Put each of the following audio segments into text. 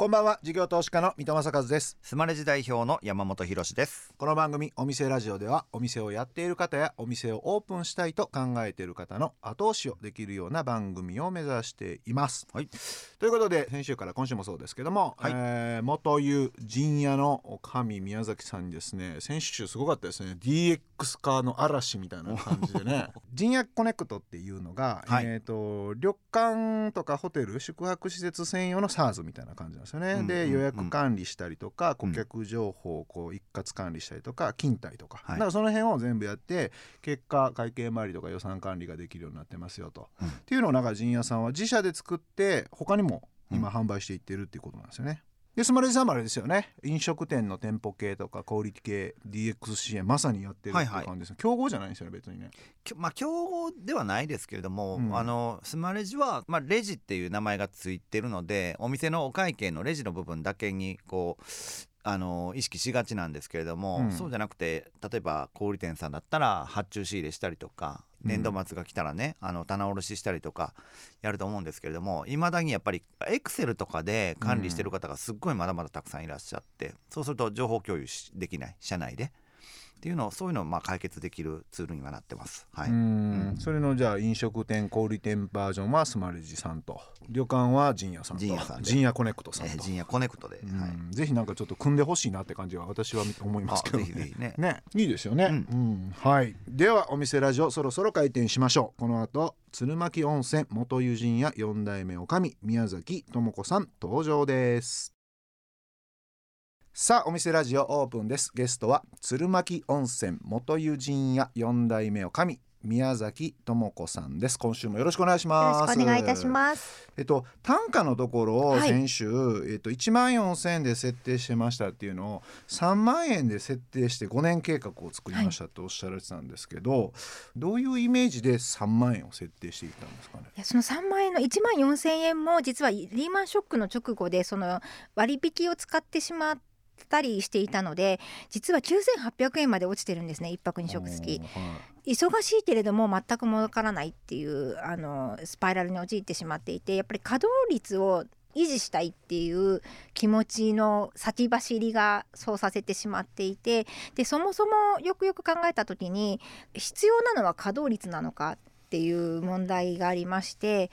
こんばんは事業投資家の三戸正和です。スマレジ代表の山本博です。この番組お店ラジオではお店をやっている方やお店をオープンしたいと考えている方の後押しをできるような番組を目指しています、はい、ということで先週から今週もそうですけども、はい、えー、元湯陣屋の神宮崎さんにですね。先週すごかったですね。DX 化の嵐みたいな感じでね。陣屋コネクトっていうのが、はい、えっ、ー、と旅館とかホテル宿泊施設専用の SARS みたいな感じなんですですよね、うん、で予約管理したりとか、顧客情報をこう一括管理したりとか勤怠とか、だからその辺を全部やって結果会計周りとか予算管理ができるようになってますよと、っていうのをなんか陣屋さんは自社で作って他にも今販売していってるっていうことなんですよね。でスマレジさんもあれですよね。飲食店の店舗系とか小売系 DX 支援まさにやってるって感じです、はい。はい、競合じゃないんですよね別にね。まあ競合ではないですけれども、うん、あのスマレジは、まあ、レジっていう名前がついてるのでお店のお会計のレジの部分だけにこうあの意識しがちなんですけれども、うん、そうじゃなくて例えば小売店さんだったら発注仕入れしたりとか年度末が来たらね、うん、あの棚卸ししたりとかやると思うんですけれどもいまだにやっぱりエクセルとかで管理してる方がすっごいまだまだたくさんいらっしゃって、そうすると情報共有できない社内で。っていうのをそういうのをまあ解決できるツールにはなってます。はい。うん。それのじゃあ飲食店小売店バージョンはスマレジさんと旅館は陣屋さんと陣屋さん陣屋コネクトさんと、えー、陣屋コネクトで、はい、ぜひなんかちょっと組んでほしいなって感じは私は思いますけど、ね、ぜひぜひね。ねいいですよね、うん、うん、はい。ではお店ラジオそろそろ開店しましょう。この後鶴巻温泉元湯陣屋四代目女将宮崎知子さん登場ですさあお店ラジオオープンです。ゲストは鶴巻温泉元友人や四代目女将宮崎智子さんです。今週もよろしくお願いします。よろしくお願いいたします。えっと単価のところを先週、はい、えっと1万4000円で設定してましたっていうのを3万円で設定して5年計画を作りましたとおっしゃられてたんですけど、はい、どういうイメージで3万円を設定していたんですかね？いやその3万円の1万4000円も実はリーマンショックの直後でその割引を使ってしまってたりしていたので実は9800円まで落ちてるんですね1泊2食付き、はい、忙しいけれども全く儲からないっていうあのスパイラルに陥ってしまっていてやっぱり稼働率を維持したいっていう気持ちの先走りがそうさせてしまっていてでそもそもよくよく考えた時に必要なのは稼働率なのかっていう問題がありまして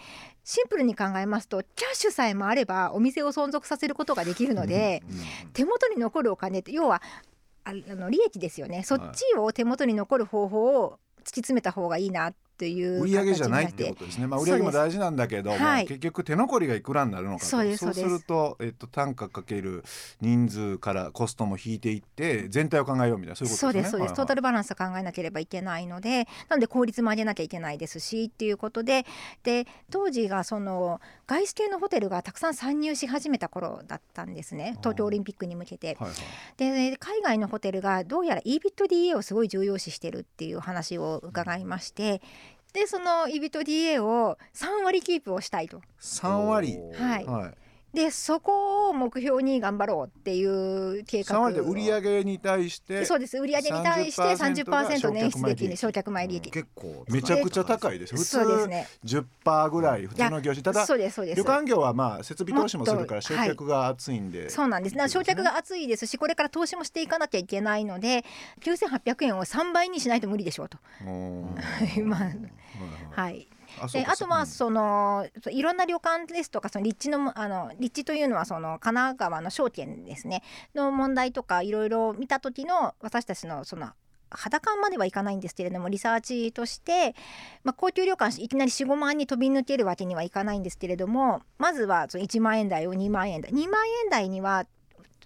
シンプルに考えますとキャッシュさえもあればお店を存続させることができるので、手元に残るお金って要はあの利益ですよね。そっちを手元に残る方法を突き詰めた方がいいなっていう売上じゃないってことですね。まあ売上も大事なんだけど、はい、結局手残りがいくらになるのかそうそうするとえっと単価かける人数からコストも引いていって全体を考えようみたいなそういうことですね。そうですそうです、トータルバランスを考えなければいけないので、なので効率も上げなきゃいけないですしっていうことで、で当時がその外資系のホテルがたくさん参入し始めた頃だったんですね。東京オリンピックに向けて。はいはい、で海外のホテルがどうやら EBITDA をすごい重要視してるっていう話を伺いまして。でそのイビト DA を3割キープをしたいと。3割。はい、はいでそこを目標に頑張ろうっていう計画。3割で売上に対してそうです。売上に対して30%捻出できる焼却前利益、結構めちゃくちゃ高いです。普通ですね10%ぐらい普通の業種。ただそうですそうです。旅館業はまあ設備投資もするから焼却が厚いんで、はい、そうなんです。ね。焼却が厚いですしこれから投資もしていかなきゃいけないので9800円を3倍にしないと無理でしょうと。まあはいあであとはその、うん、いろんな旅館ですとかその立地のあの立地というのはその神奈川の証券ですね。の問題とかいろいろ見た時の私たちのその肌感まではいかないんですけれどもリサーチとして、まあ、高級旅館いきなり45万に飛び抜けるわけにはいかないんですけれどもまずはその1万円台を2万円台。2万円台には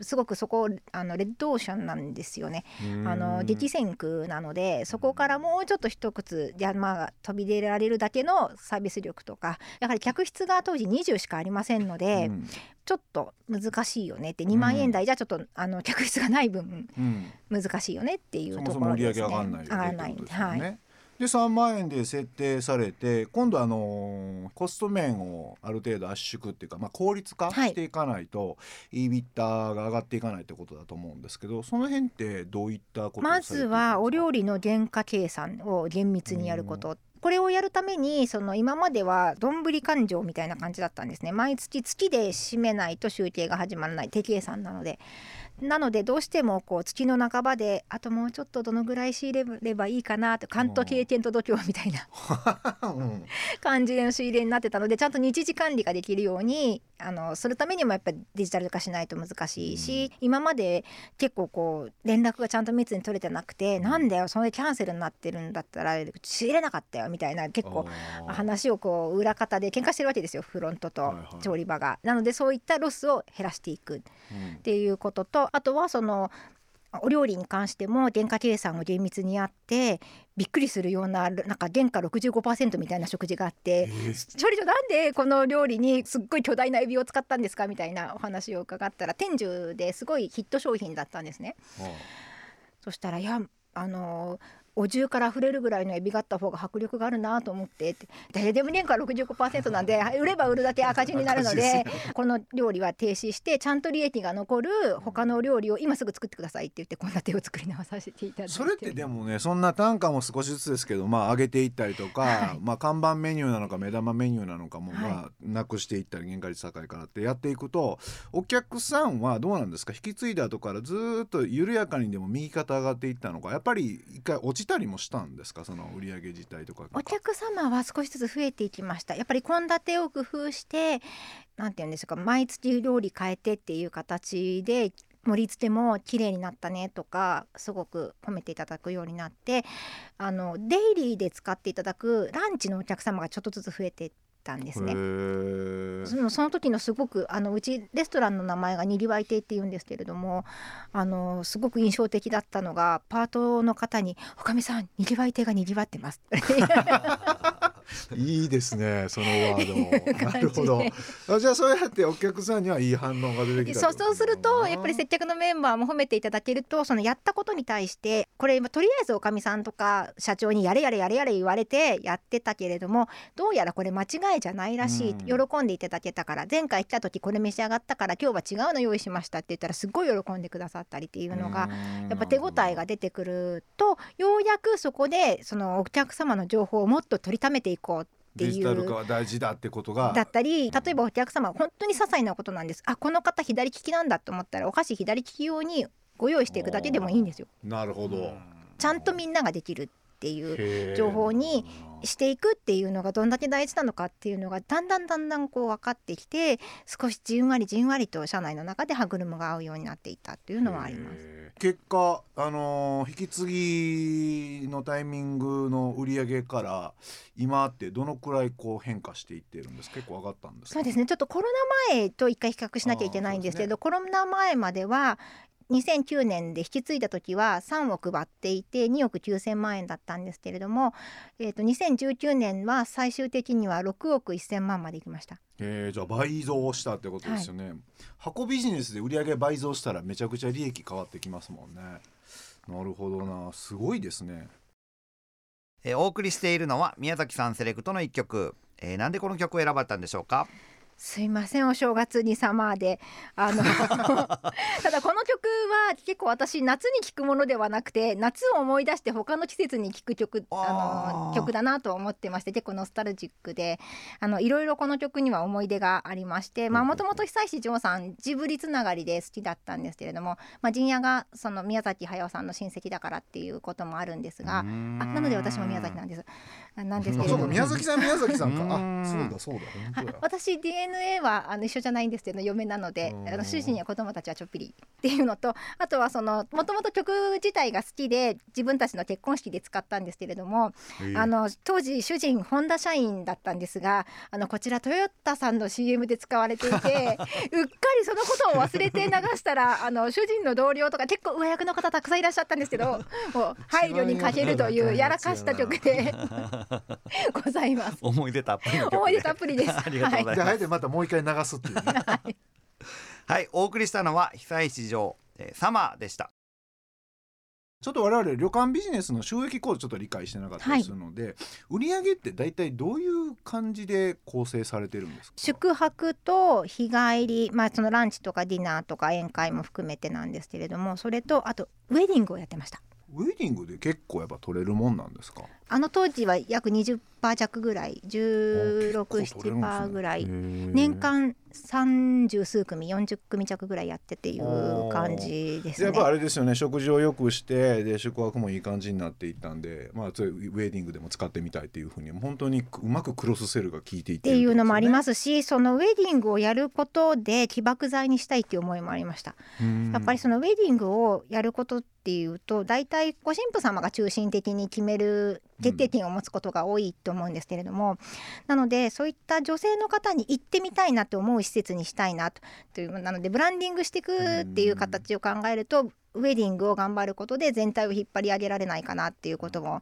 すごくそこあのレッドオーシャンなんですよね。あの激戦区なのでそこからもうちょっと一靴山が飛び出られるだけのサービス力とかやはり客室が当時20しかありませんので、うん、ちょっと難しいよねって2万円台じゃちょっと、あの客室がない分、難しいよねっていうところですね。上がらないんで、はいで3万円で設定されて今度あのコスト面をある程度圧縮っていうか、まあ、効率化していかないと、はい、EBITDA が上がっていかないってことだと思うんですけどその辺ってどういったことまずはお料理の原価計算を厳密にやること、これをやるためにその今まではどんぶり勘定みたいな感じだったんですね。毎月月で締めないと集計が始まらない。手計算なのでなのでどうしてもこう月の半ばであともうちょっとどのぐらい仕入れればいいかなと関東経験と度胸みたいな感じでの仕入れになってたのでちゃんと日時管理ができるようにあのするためにもやっぱりデジタル化しないと難しいし、うん、今まで結構こう連絡がちゃんと密に取れてなくて、うん、なんだよそれキャンセルになってるんだったら仕入れなかったよみたいな結構話をこう裏方で喧嘩してるわけですよフロントと調理場が。はいはい、なのでそういったロスを減らしていくっていうことと、あとはそのお料理に関しても原価計算を厳密にやってびっくりするようななんか原価65%みたいな食事があって「調理長なんでこの料理にすっごい巨大なエビを使ったんですか?」みたいなお話を伺ったら天寿ですごいヒット商品だったんですね。そしたらいやあのお重から溢れるぐらいのエビがあった方が迫力があるなと思ってって誰でも年間65%なんで売れば売るだけ赤字になるのでこの料理は停止してちゃんと利益が残る他の料理を今すぐ作ってくださいって言って献立を作り直させていただいてそれってでもねそんな単価も少しずつですけどまあ上げていったりとか、はい、まあ看板メニューなのか目玉メニューなのかもまあなくしていったり原価率高いからってやっていくとお客さんはどうなんですか？引き継いだ後からずっと緩やかにでも右肩上がっていったのかやっぱり一回落ちたりもしたんですか？その売上自体とか。お客様は少しずつ増えていきました。やっぱり献立を工夫してなんて言うんですか毎月料理変えてっていう形で盛り付けも綺麗になったねとかすごく褒めていただくようになってあのデイリーで使っていただくランチのお客様がちょっとずつ増えてたんですね。そのその時のすごくあのうちレストランの名前がにぎわい亭って言うんですけれどもあのすごく印象的だったのがパートの方に「おかみさんにぎわい亭がにぎわってます」いいですねそのワード。なるほど。あじゃあそうやってお客さんにはいい反応が出てきたそうそうするとやっぱり接客のメンバーも褒めていただけるとそのやったことに対してこれとりあえずおかみさんとか社長にやれやれやれやれ言われてやってたけれどもどうやらこれ間違いじゃないらしい、喜んでいただけたから前回来た時これ召し上がったから今日は違うの用意しましたって言ったらすごい喜んでくださったりっていうのがやっぱ手応えが出てくるとようやくそこでそのお客様の情報をもっと取りためていこうっていう。デジタル化は大事だってことが。だったり例えばお客様本当に些細なことなんです。あこの方左利きなんだと思ったらお菓子左利き用にご用意していくだけでもいいんですよ。なるほど。ちゃんとみんなができるっていう情報にしていくっていうのがどんだけ大事なのかっていうのがだんだんだんだんこう分かってきて少しじんわりじんわりと社内の中で歯車が合うようになっていったっていうのはあります。結果、あのー、引き継ぎのタイミングの売り上げから今ってどのくらいこう変化していってるんです結構上がったんですそうですね。ちょっとコロナ前と一回比較しなきゃいけないんですけど、ね、コロナ前までは2009年で引き継いだ時は3億割っていて2億9,000万円だったんですけれども、えー、と2019年は最終的には6億1,000万までいきました。えー、じゃあ倍増したってことですよね、はい、箱ビジネスで売上倍増したらめちゃくちゃ利益変わってきますもんね。なるほどな。すごいですね。えー、お送りしているのは宮崎さんセレクトの一曲、えー、なんでこの曲を選ばれたんでしょうか？すいませんお正月にサマーで。あの ただこの曲は結構私夏に聴くものではなくて夏を思い出して他の季節に聴く曲あの曲だなと思ってまして結構ノスタルジックで。あのいろいろこの曲には思い出がありましてもともと久石譲さんジブリつながりで好きだったんですけれども、まあ、陣屋がその宮崎駿さんの親戚だからっていうこともあるんですがあなので私も宮崎なんです。なんですけど宮崎さん宮崎さんか。あそうだそうだ。私 DNA はあの一緒じゃないんですけど嫁なのであの主人や子供たちはちょっぴりっていうのとあとはそのもともと曲自体が好きで自分たちの結婚式で使ったんですけれども、あの当時主人ホンダ社員だったんですがあのこちらトヨタさんの CM で使われていて うっかりそのことを忘れて流したらあの主人の同僚とか結構上役の方たくさんいらっしゃったんですけどもう配慮に欠けるというやらかした曲で ございます。思い出たっぷり、ね、思い出たっぷりです。ありがとうございます。はい、じゃあまたもう一回流すっていう、ね、はい、はい、お送りしたのは久石城、えー、サマーでした。ちょっと我々旅館ビジネスの収益構造ちょっと理解してなかったりするので、はい、売上って大体どういう感じで構成されてるんですか？宿泊と日帰り、まあ、そのランチとかディナーとか宴会も含めてなんですけれどもそれとあとウェディングをやってました。ウェディングで結構やっぱ取れるもんなんですか？あの当時は約20%弱ぐらい1617%ぐらい。年間三十数組40組弱ぐらいやってっていう感じですね。やっぱあれですよね。食事をよくしてで宿泊もいい感じになっていったんでまあウェディングでも使ってみたいっていうふうに本当にうまくクロスセルが効いていて、ね、っていうのもありますしそのウェディングをやることで起爆剤にしたいっていう思いもありました。やっぱりそのウェディングをやることっていうと大体ご神父様が中心的に決める決定権を持つことが多いと思うんですけれども、うん、なのでそういった女性の方に行ってみたいなと思う施設にしたいなというなのでブランディングしていくっていう形を考えると、ウェディングを頑張ることで全体を引っ張り上げられないかなっていうことも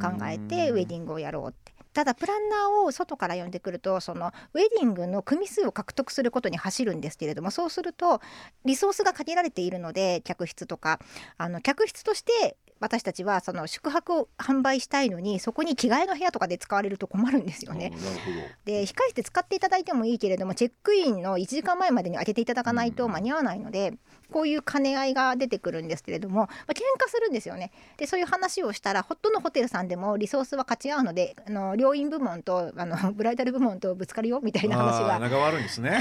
考えてウェディングをやろうって。ただプランナーを外から呼んでくるとそのウェディングの組数を獲得することに走るんですけれどもそうするとリソースが限られているので客室とかあの客室として私たちはその宿泊を販売したいのにそこに着替えの部屋とかで使われると困るんですよね。で控え室使っていただいてもいいけれどもチェックインの1時間前までに開けていただかないと間に合わないので、こういう兼ね合いが出てくるんですけれども、まあ、喧嘩するんですよね。でそういう話をしたらホットのホテルさんでもリソースは勝ち合うのであの両院部門とあの ブライダル部門とぶつかるよみたいな話が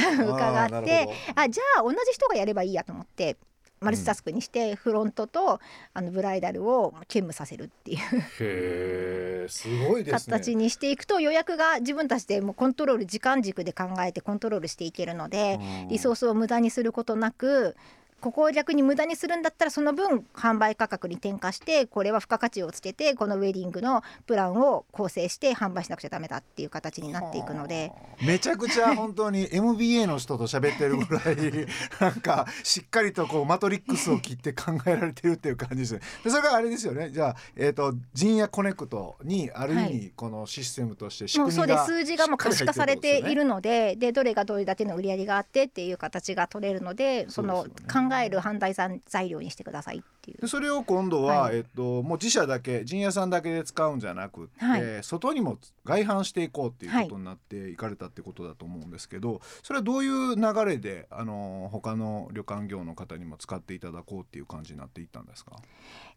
伺ってあじゃあ同じ人がやればいいやと思ってマルチタスクにしてフロントとあのブライダルを兼務させるっていう。すごい、ね、形にしていくと予約が自分たちでもコントロール時間軸で考えてコントロールしていけるのでリソースを無駄にすることなくここを逆に無駄にするんだったらその分販売価格に転嫁してこれは付加価値をつけてこのウェディングのプランを構成して販売しなくちゃダメだっていう形になっていくので。めちゃくちゃ本当に MBA の人と喋ってるぐらいなんかしっかりとこうマトリックスを切って考えられてるっていう感じですね。でそれがあれですよね。じゃあ、えーと、陣屋コネクトにある意味このシステムとして仕組みが、はい、そうで数字がもう可視化されているのででどれがどれだけの売り上げがあってっていう形が取れるのでその考考える判断材料にしてくださいっていう。でそれを今度は、はい、えっと、もう自社だけ陣屋さんだけで使うんじゃなくて、はい、外にも外販していこうっていうことになっていかれたってことだと思うんですけど、それはどういう流れであの他の旅館業の方にも使っていただこうっていう感じになっていったんですか？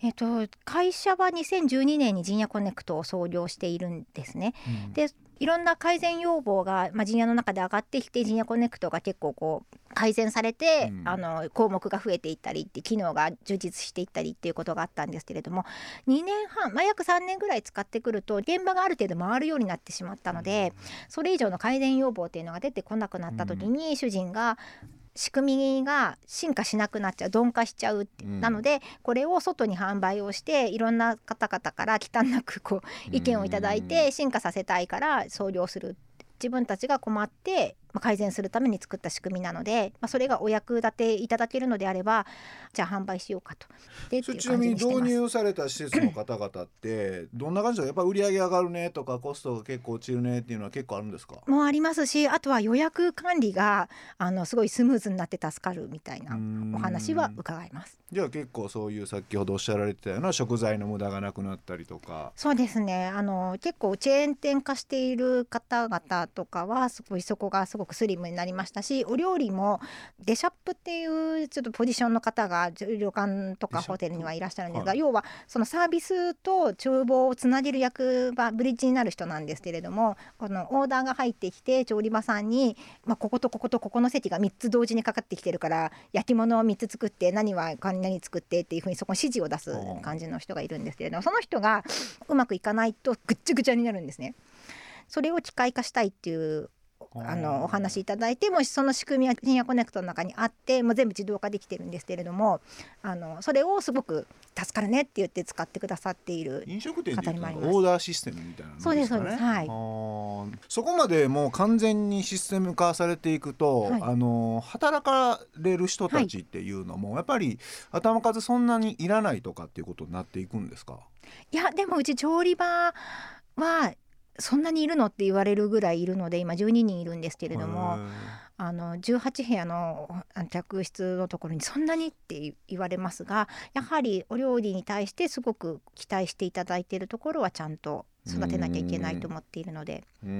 えっと、会社は2012年に陣屋コネクトを創業しているんですね。うん、でいろんな改善要望が、まあ、陣屋の中で上がってきて陣屋コネクトが結構こう改善されて、うん、あの項目が増えていったりって機能が充実していったりっていうことがあったんですけれども2年半、まあ、約3年ぐらい使ってくると現場がある程度回るようになってしまったので、それ以上の改善要望っていうのが出てこなくなった時に、主人が仕組みが進化しなくなっちゃう鈍化しちゃう、うん、なのでこれを外に販売をしていろんな方々から忌憚なくこう意見をいただいて進化させたいから創業する。自分たちが困ってまあ、改善するために作った仕組みなので、まあ、それがお役立ていただけるのであればじゃあ販売しようかと。でちなみに導入された施設の方々ってどんな感じでやっぱ売り上げ上がるねとかコストが結構落ちるねっていうのは結構あるんですか？もうありますしあとは予約管理があのすごいスムーズになって助かるみたいなお話は伺います。じゃあ結構そういう先ほどおっしゃられてたような食材の無駄がなくなったりとか。そうですね。あの結構チェーン店化している方々とかはすごいそこがすごくスリムになりましたしお料理もデシャップっていうちょっとポジションの方が旅館とかホテルにはいらっしゃるんですが、はい、要はそのサービスと厨房をつなげる役場ブリッジになる人なんですけれどもこのオーダーが入ってきて調理場さんに、まあ、こことこことここの席が3つ同時にかかってきてるから焼き物を3つ作って何は何作ってっていうふうにそこに指示を出す感じの人がいるんですけれどもその人がうまくいかないとぐっちゃぐちゃになるんですね。それを機械化したいっていうあのお話しいただいてもしその仕組みは深夜コネクトの中にあってもう全部自動化できてるんですけれどもあのそれをすごく助かるねって言って使ってくださっている飲食店でオーダーシステムみたいな、ね、そうですそうです。はい。そこまでもう完全にシステム化されていくと、はい、あの働かれる人たちっていうのも、はい、やっぱり頭数そんなにいらないとかっていうことになっていくんですか？いやでもうち調理場はそんなにいるの？って言われるぐらいいるので今12人いるんですけれどもあの18部屋の客室のところにそんなにって言われますがやはりお料理に対してすごく期待していただいているところはちゃんと育てなきゃいけないと思っているので、はい、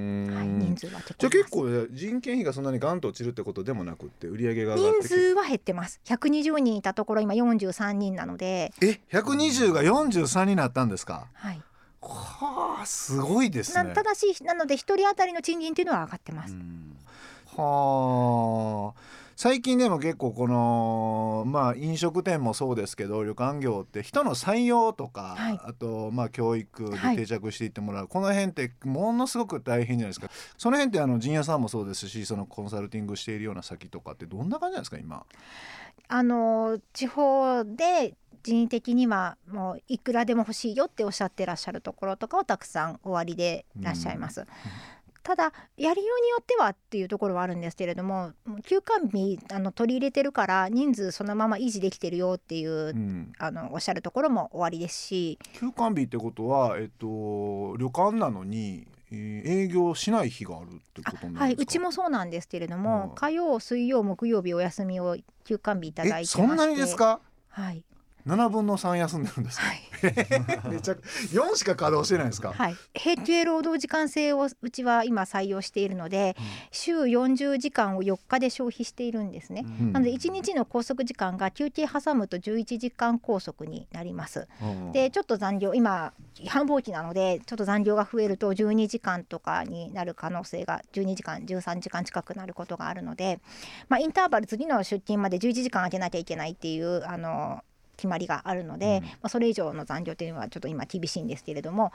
人数はじゃあ結構人件費がそんなにガンと落ちるってことでもなくて売り上げが人数は減ってます。120人いたところ今43人なので。え？120が43になったんですか？はいはあすごいですね。ただしなので一人当たりの賃金っていうのは上がってます。はあ。最近でも結構このまあ飲食店もそうですけど旅館業って人の採用とか、はい、あとまあ教育で定着していってもらう、はい、この辺ってものすごく大変じゃないですか。その辺ってあの陣屋さんもそうですしそのコンサルティングしているような先とかってどんな感じなんですか今？あの地方で人為的にはもういくらでも欲しいよっておっしゃってらっしゃるところとかをたくさんおありでいらっしゃいます。うん。ただやりようによってはっていうところはあるんですけれども休館日あの取り入れてるから人数そのまま維持できてるよっていう、うん、あのおっしゃるところも終わりですし。休館日ってことは、えっと、旅館なのに営業しない日があるってことはい、うちもそうなんですけれども、火曜水曜木曜日お休みを休館日いただいてまして。そんなにですか？はい7分の3休んでるんです、はい、めちゃ4しか稼働してないですか、はい、平均労働時間制をうちは今採用しているので、うん、週40時間を4日で消費しているんですね、うん、なので1日の拘束時間が休憩挟むと11時間拘束になります、うん、でちょっと残業今繁忙期なのでちょっと残業が増えると12時間とかになる可能性が12時間13時間近くなることがあるので、まあ、インターバル次の出勤まで11時間空けなきゃいけないっていうあの決まりがあるので、うん、まあ、それ以上の残業というのはちょっと今厳しいんですけれども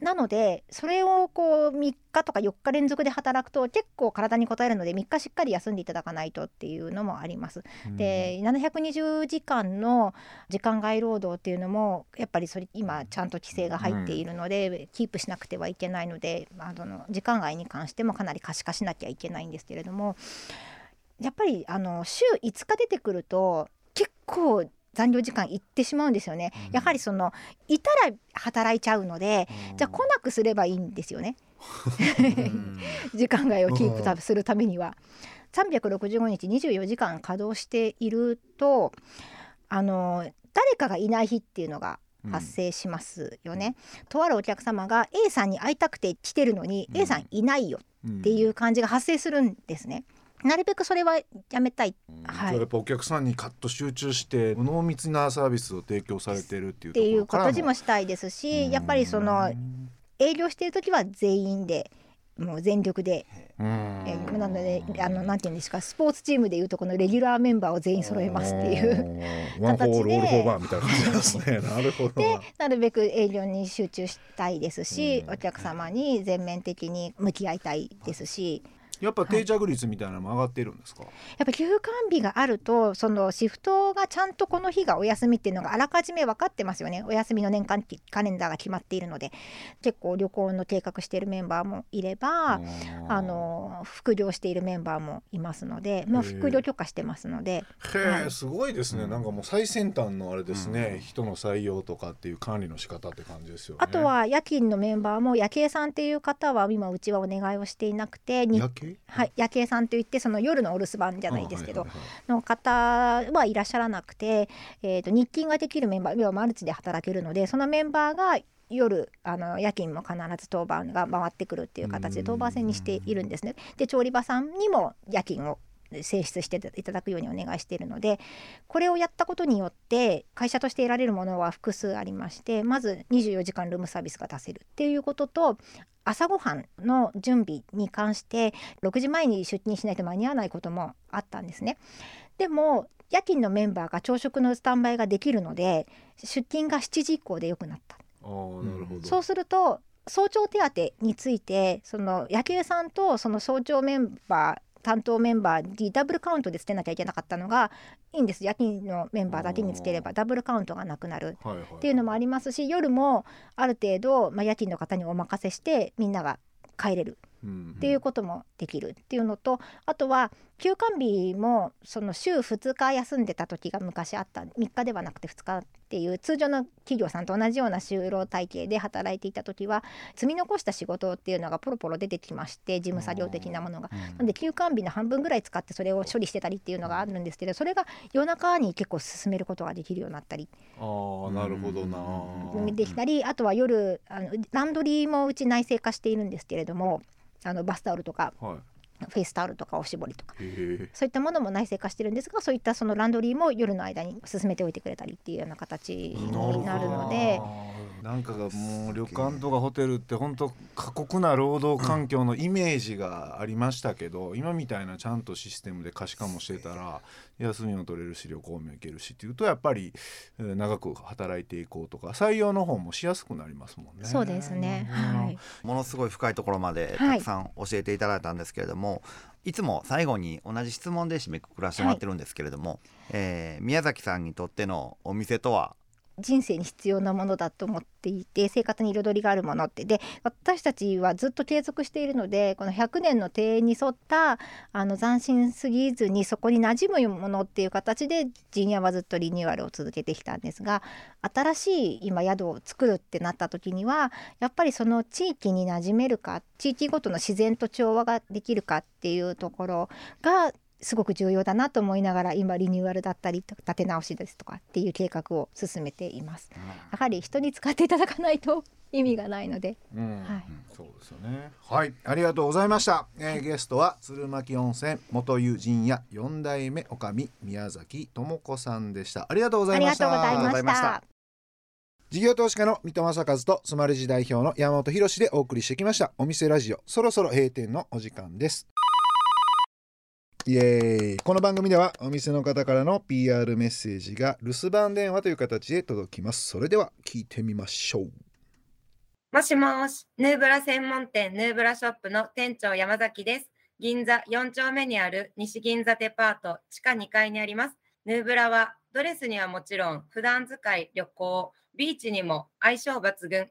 なのでそれをこう3日とか4日連続で働くと結構体に応えるので3日しっかり休んでいただかないとっていうのもあります。うん、で720時間の時間外労働っていうのもやっぱりそれ今ちゃんと規制が入っているので、うん、キープしなくてはいけないので、まあ、その時間外に関してもかなり可視化しなきゃいけないんですけれどもやっぱりあの週5日出てくると結構残業時間いってしまうんですよね、うん、やはりそのいたら働いちゃうので、うん、じゃあ来なくすればいいんですよね。時間外をキープするためには。365日24時間稼働しているとあの誰かがいない日っていうのが発生しますよね、うん、とあるお客様が A さんに会いたくて来てるのに、うん、A さんいないよっていう感じが発生するんですね。なるべくそれはやめたい、はい、やっぱお客さんにカッと集中して濃密なサービスを提供されてるっていうっていうことにもしたいですしやっぱりその営業している時は全員でもう全力で、えー、なのであのなんていうんですかスポーツチームでいうとこのレギュラーメンバーを全員揃えますっていう形で。なるほど。でなるべく営業に集中したいですしお客様に全面的に向き合いたいですし。やっぱ定着率みたいなのも上がっているんですか、はい、やっぱ休館日があるとそのシフトがちゃんとこの日がお休みっていうのがあらかじめ分かってますよね。お休みの年間カレンダーが決まっているので結構旅行の計画しているメンバーもいればあの副業しているメンバーもいますのでもう副業許可してますので。へえ、はい、すごいですね。なんかもう最先端のあれですね、うん、人の採用とかっていう管理の仕方って感じですよね。あとは夜勤のメンバーも夜景さんっていう方は今うちはお願いをしていなくて夜景？はい、夜景さんといってその夜のお留守番じゃないですけど、の方はいらっしゃらなくて、えー、と日勤ができるメンバー要はマルチで働けるのでそのメンバーが夜あの夜勤も必ず当番が回ってくるっていう形で当番制にしているんですね。で調理場さんにも夜勤を選出していただくようにお願いしているのでこれをやったことによって会社として得られるものは複数ありましてまず24時間ルームサービスが出せるっていうことと朝ごはんの準備に関して6時前に出勤しないと間に合わないこともあったんですね。でも夜勤のメンバーが朝食のスタンバイができるので出勤が7時以降で良くなった。あなるほどそうすると早朝手当についてその夜景さんとその早朝メンバー担当メンバーにダブルカウントでつけなきゃいけなかったのがいいんです。夜勤のメンバーだけにつければダブルカウントがなくなる。っていうのもありますし、夜もある程度、まあ、夜勤の方にお任せしてみんなが帰れるっていうこともできるっていうのとあとは休館日もその週2日休んでた時が昔あった。3日ではなくて2日っていう通常の企業さんと同じような就労体系で働いていた時は積み残した仕事っていうのがポロポロ出てきまして事務作業的なものが。なので休館日の半分ぐらい使ってそれを処理してたりっていうのがあるんですけどそれが夜中に結構進めることができるようになったり。あなるほどな。できたりあとは夜あのランドリーもうち内製化しているんですけれどもあのバスタオルとか。はいフェイスタオルとかおしぼりとかそういったものも内製化してるんですがそういったそのランドリーも夜の間に進めておいてくれたりっていうような形になるので。なんかがもう旅館とかホテルって本当過酷な労働環境のイメージがありましたけど、今みたいなちゃんとシステムで可視化もしてたら休みも取れるし旅行も行けるしっていうとやっぱり長く働いていこうとか採用の方もしやすくなりますもんね。そうですね、はい、ものすごい深いところまでたくさん教えていただいたんですけれども、はいいつも最後に同じ質問で締めくくらせてもらってるんですけれども、はい、えー、宮崎さんにとってのお店とは人生に必要なものだと思っていて生活に彩りがあるものって。で私たちはずっと継続しているのでこの100年の庭園に沿ったあの斬新すぎずにそこに馴染むものっていう形で陣屋はずっとリニューアルを続けてきたんですが新しい今宿を作るってなった時にはやっぱりその地域に馴染めるか地域ごとの自然と調和ができるかっていうところがすごく重要だなと思いながら今リニューアルだったり立て直しですとかっていう計画を進めています。やはり人に使っていただかないと意味がないので、うん、はい、そうですよね。はい、ありがとうございました。えー、ゲストは鶴巻温泉元友人や四代目女将宮崎智子さんでした。ありがとうございました。ありがとうございました。事業投資家の三戸正和とスマレジ代表の山本博でお送りしてきましたお店ラジオそろそろ閉店のお時間ですイエーイこの番組ではお店の方からの PR メッセージが留守番電話という形で届きます。それでは聞いてみましょう。もしもしヌーブラ専門店ヌーブラショップの店長山崎です。銀座4丁目にある西銀座デパート地下2階にあります。ヌーブラはドレスにはもちろん普段使い旅行ビーチにも相性抜群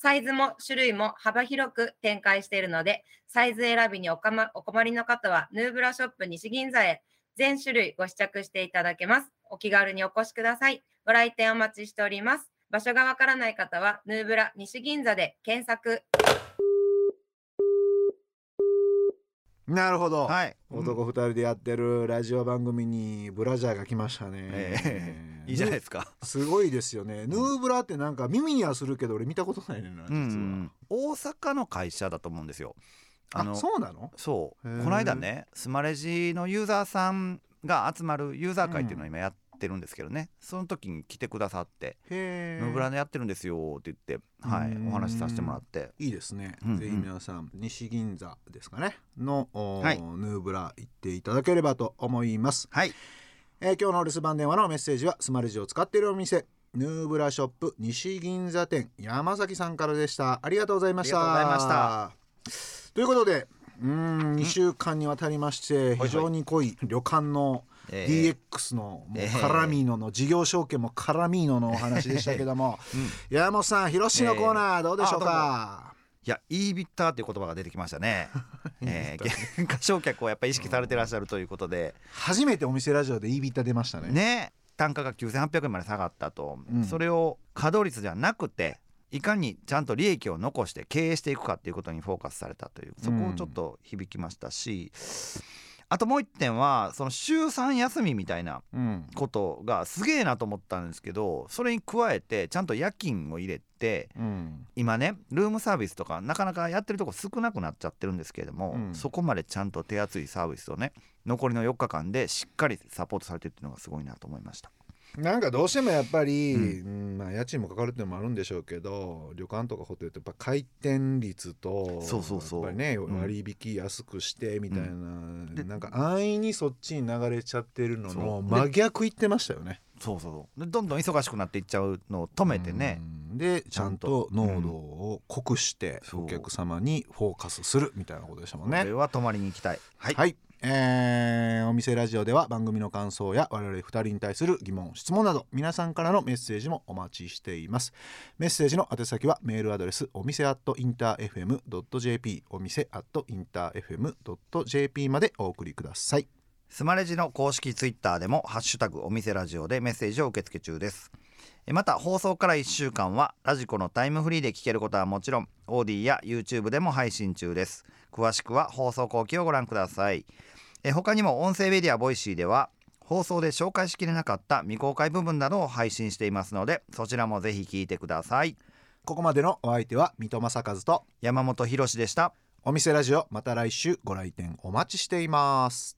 サイズも種類も幅広く展開しているので、サイズ選びにおか、ま、お困りの方は、ヌーブラショップ西銀座へ全種類ご試着していただけます。お気軽にお越しください。ご来店お待ちしております。場所がわからない方は、ヌーブラ西銀座で検索。なるほど、はい、男二人でやってるラジオ番組にブラジャーが来ましたね、えー、いいじゃないですか。すごいですよね。ヌーブラってなんか耳にはするけど俺見たことないねんな実は、うん、大阪の会社だと思うんですよ。あのそうなの？そう。この間ねスマレジのユーザーさんが集まるユーザー会っていうのを今やっってるんですけどね。その時に来てくださって「ノブラでやってるんですよ」って言って、はい、お話しさせてもらって。いいですね、うんうん、ぜひ皆さん西銀座ですかね？の、はい、ヌーブラ行っていただければと思います、はいえー、今日の留守番電話のメッセージはスマレジを使っているお店ヌーブラショップ西銀座店山崎さんからでした。ありがとうございました。ということでうん2週間にわたりまして非常に濃い旅館の DX のもうカラミーノの事業承継もカラミーノのお話でしたけども、うん、山本さん広しのコーナーどうでしょうか、いや、イービッターという言葉が出てきましたね。えー、原価償却をやっぱり意識されてらっしゃるということで。初めてお店ラジオでイービッター出ましたね。ね、単価が9800円まで下がったと、うん、それを稼働率じゃなくて。いかにちゃんと利益を残して経営していくかっていうことにフォーカスされたというそこをちょっと響きましたし、うんあともう一点はその週3休みみたいなことがすげえなと思ったんですけどそれに加えてちゃんと夜勤を入れて、うん、今ねルームサービスとかなかなかやってるとこ少なくなっちゃってるんですけれども、うん、そこまでちゃんと手厚いサービスをね残りの4日間でしっかりサポートされてるっていうのがすごいなと思いました。なんかどうしてもやっぱり、うん、まあ、家賃もかかるっていうのもあるんでしょうけど旅館とかホテルってやっぱ回転率とそうそうそう。やっぱりね、割引安くしてみたいな、うん、なんか安易にそっちに流れちゃってるのの真逆言ってましたよね。そうそうでどんどん忙しくなっていっちゃうのを止めてね、でちゃんと濃度を濃くしてお客様にフォーカスするみたいなことでしたもんね。これは泊まりに行きたい、はい、はいえー、お店ラジオでは番組の感想や我々2人に対する疑問質問など皆さんからのメッセージもお待ちしています。メッセージの宛先はメールアドレスお店アットインター FM.jp お店アットインター FM.jp までお送りください。スマレジの公式ツイッターでもハッシュタグお店ラジオでメッセージを受け付け中です。また放送から1週間はラジコのタイムフリーで聞けることはもちろん AuDee や YouTube でも配信中です。詳しくは放送後記をご覧ください。え他にも音声メディア Voicy では放送で紹介しきれなかった未公開部分などを配信していますのでそちらもぜひ聞いてください。ここまでのお相手は水戸正和と山本博でした。お店ラジオまた来週ご来店お待ちしています